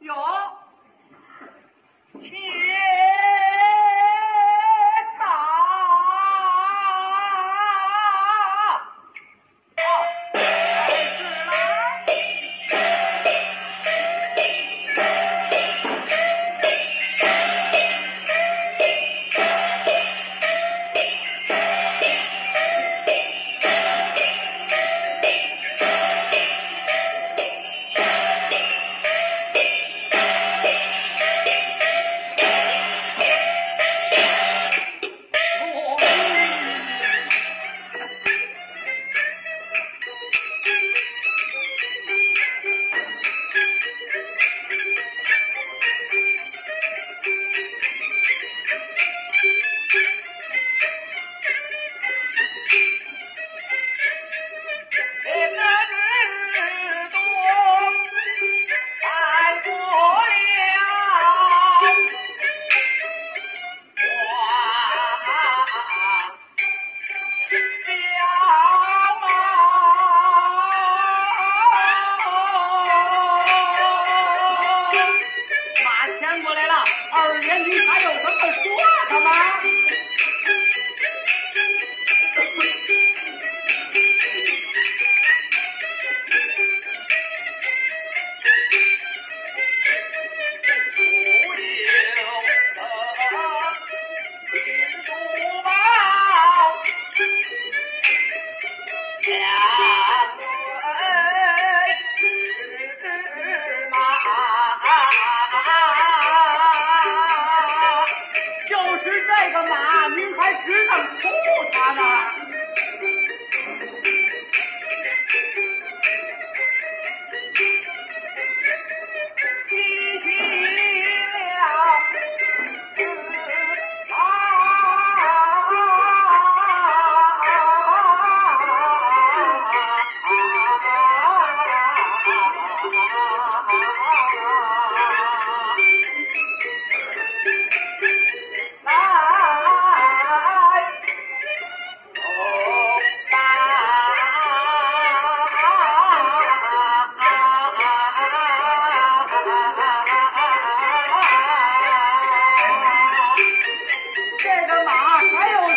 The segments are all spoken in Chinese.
Ja, 过来了，二爷你还有什么说的吗？怎么他呢？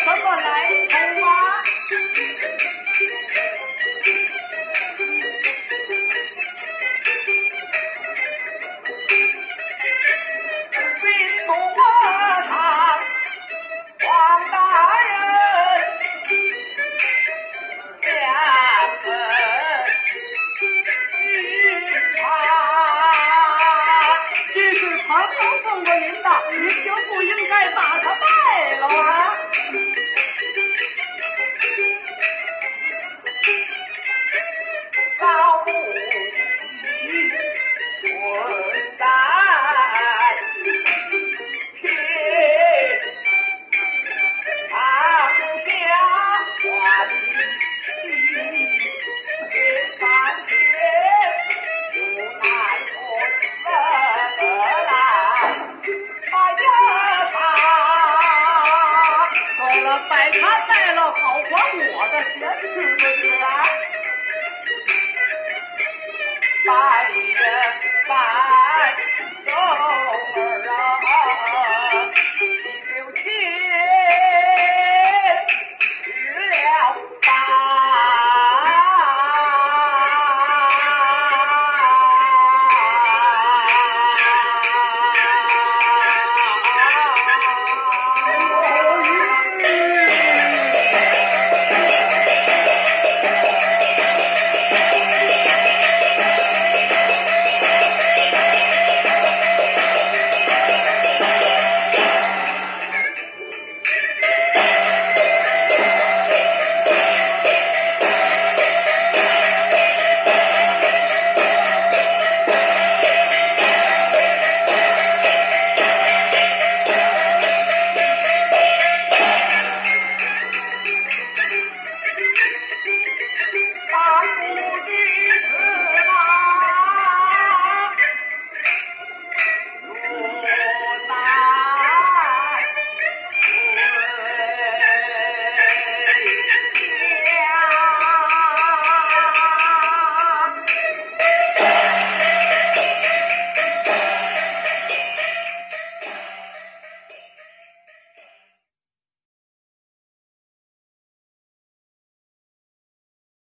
Come. 摆摊卖了，好还我的闲情的钱。大爷，大。儿啊！